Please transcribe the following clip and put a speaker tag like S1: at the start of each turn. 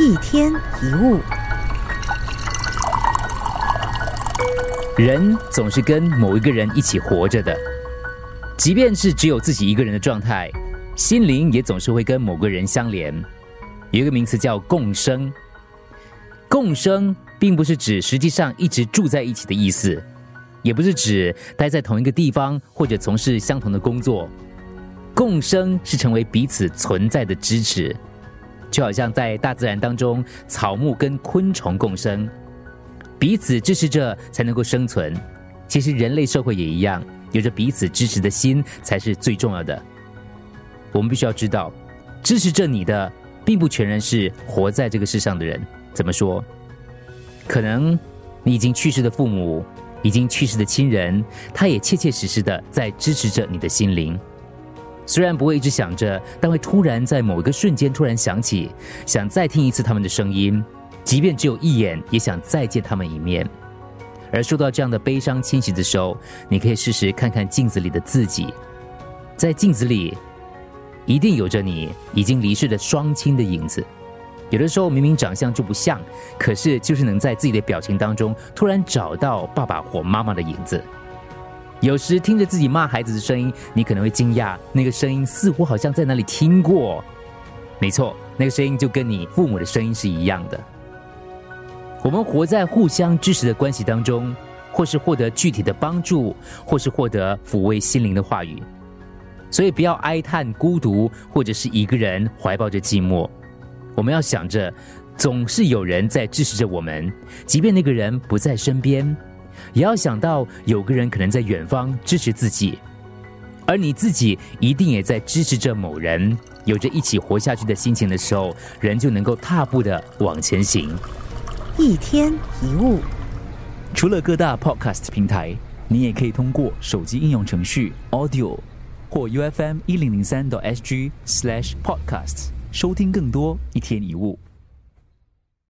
S1: 一天一物，
S2: 人总是跟某一个人一起活着的，即便是只有自己一个人的状态，心灵也总是会跟某个人相连。有一个名词叫共生，共生并不是指实际上一直住在一起的意思，也不是指待在同一个地方或者从事相同的工作。共生是成为彼此存在的支持。就好像在大自然当中，草木跟昆虫共生，彼此支持着才能够生存。其实人类社会也一样，有着彼此支持的心才是最重要的。我们必须要知道，支持着你的，并不全然是活在这个世上的人。怎么说？可能你已经去世的父母，已经去世的亲人，他也切切实实的在支持着你的心灵。虽然不会一直想着，但会突然在某一个瞬间突然想起，想再听一次他们的声音，即便只有一眼，也想再见他们一面。而受到这样的悲伤侵袭的时候，你可以试试看看镜子里的自己，在镜子里，一定有着你已经离世的双亲的影子。有的时候明明长相就不像，可是就是能在自己的表情当中突然找到爸爸或妈妈的影子。有时听着自己骂孩子的声音，你可能会惊讶，那个声音似乎好像在哪里听过。没错，那个声音就跟你父母的声音是一样的。我们活在互相支持的关系当中，或是获得具体的帮助，或是获得抚慰心灵的话语。所以不要哀叹孤独，或者是一个人怀抱着寂寞。我们要想着，总是有人在支持着我们，即便那个人不在身边。也要想到有个人可能在远方支持自己，而你自己一定也在支持着某人，有着一起活下去的心情的时候，人就能够踏步的往前行。
S1: 一天一物，
S3: 除了各大 podcast 平台，你也可以通过手机应用程序 Audio 或 UFM 一零零三 SG slash podcasts 收听更多一天一物。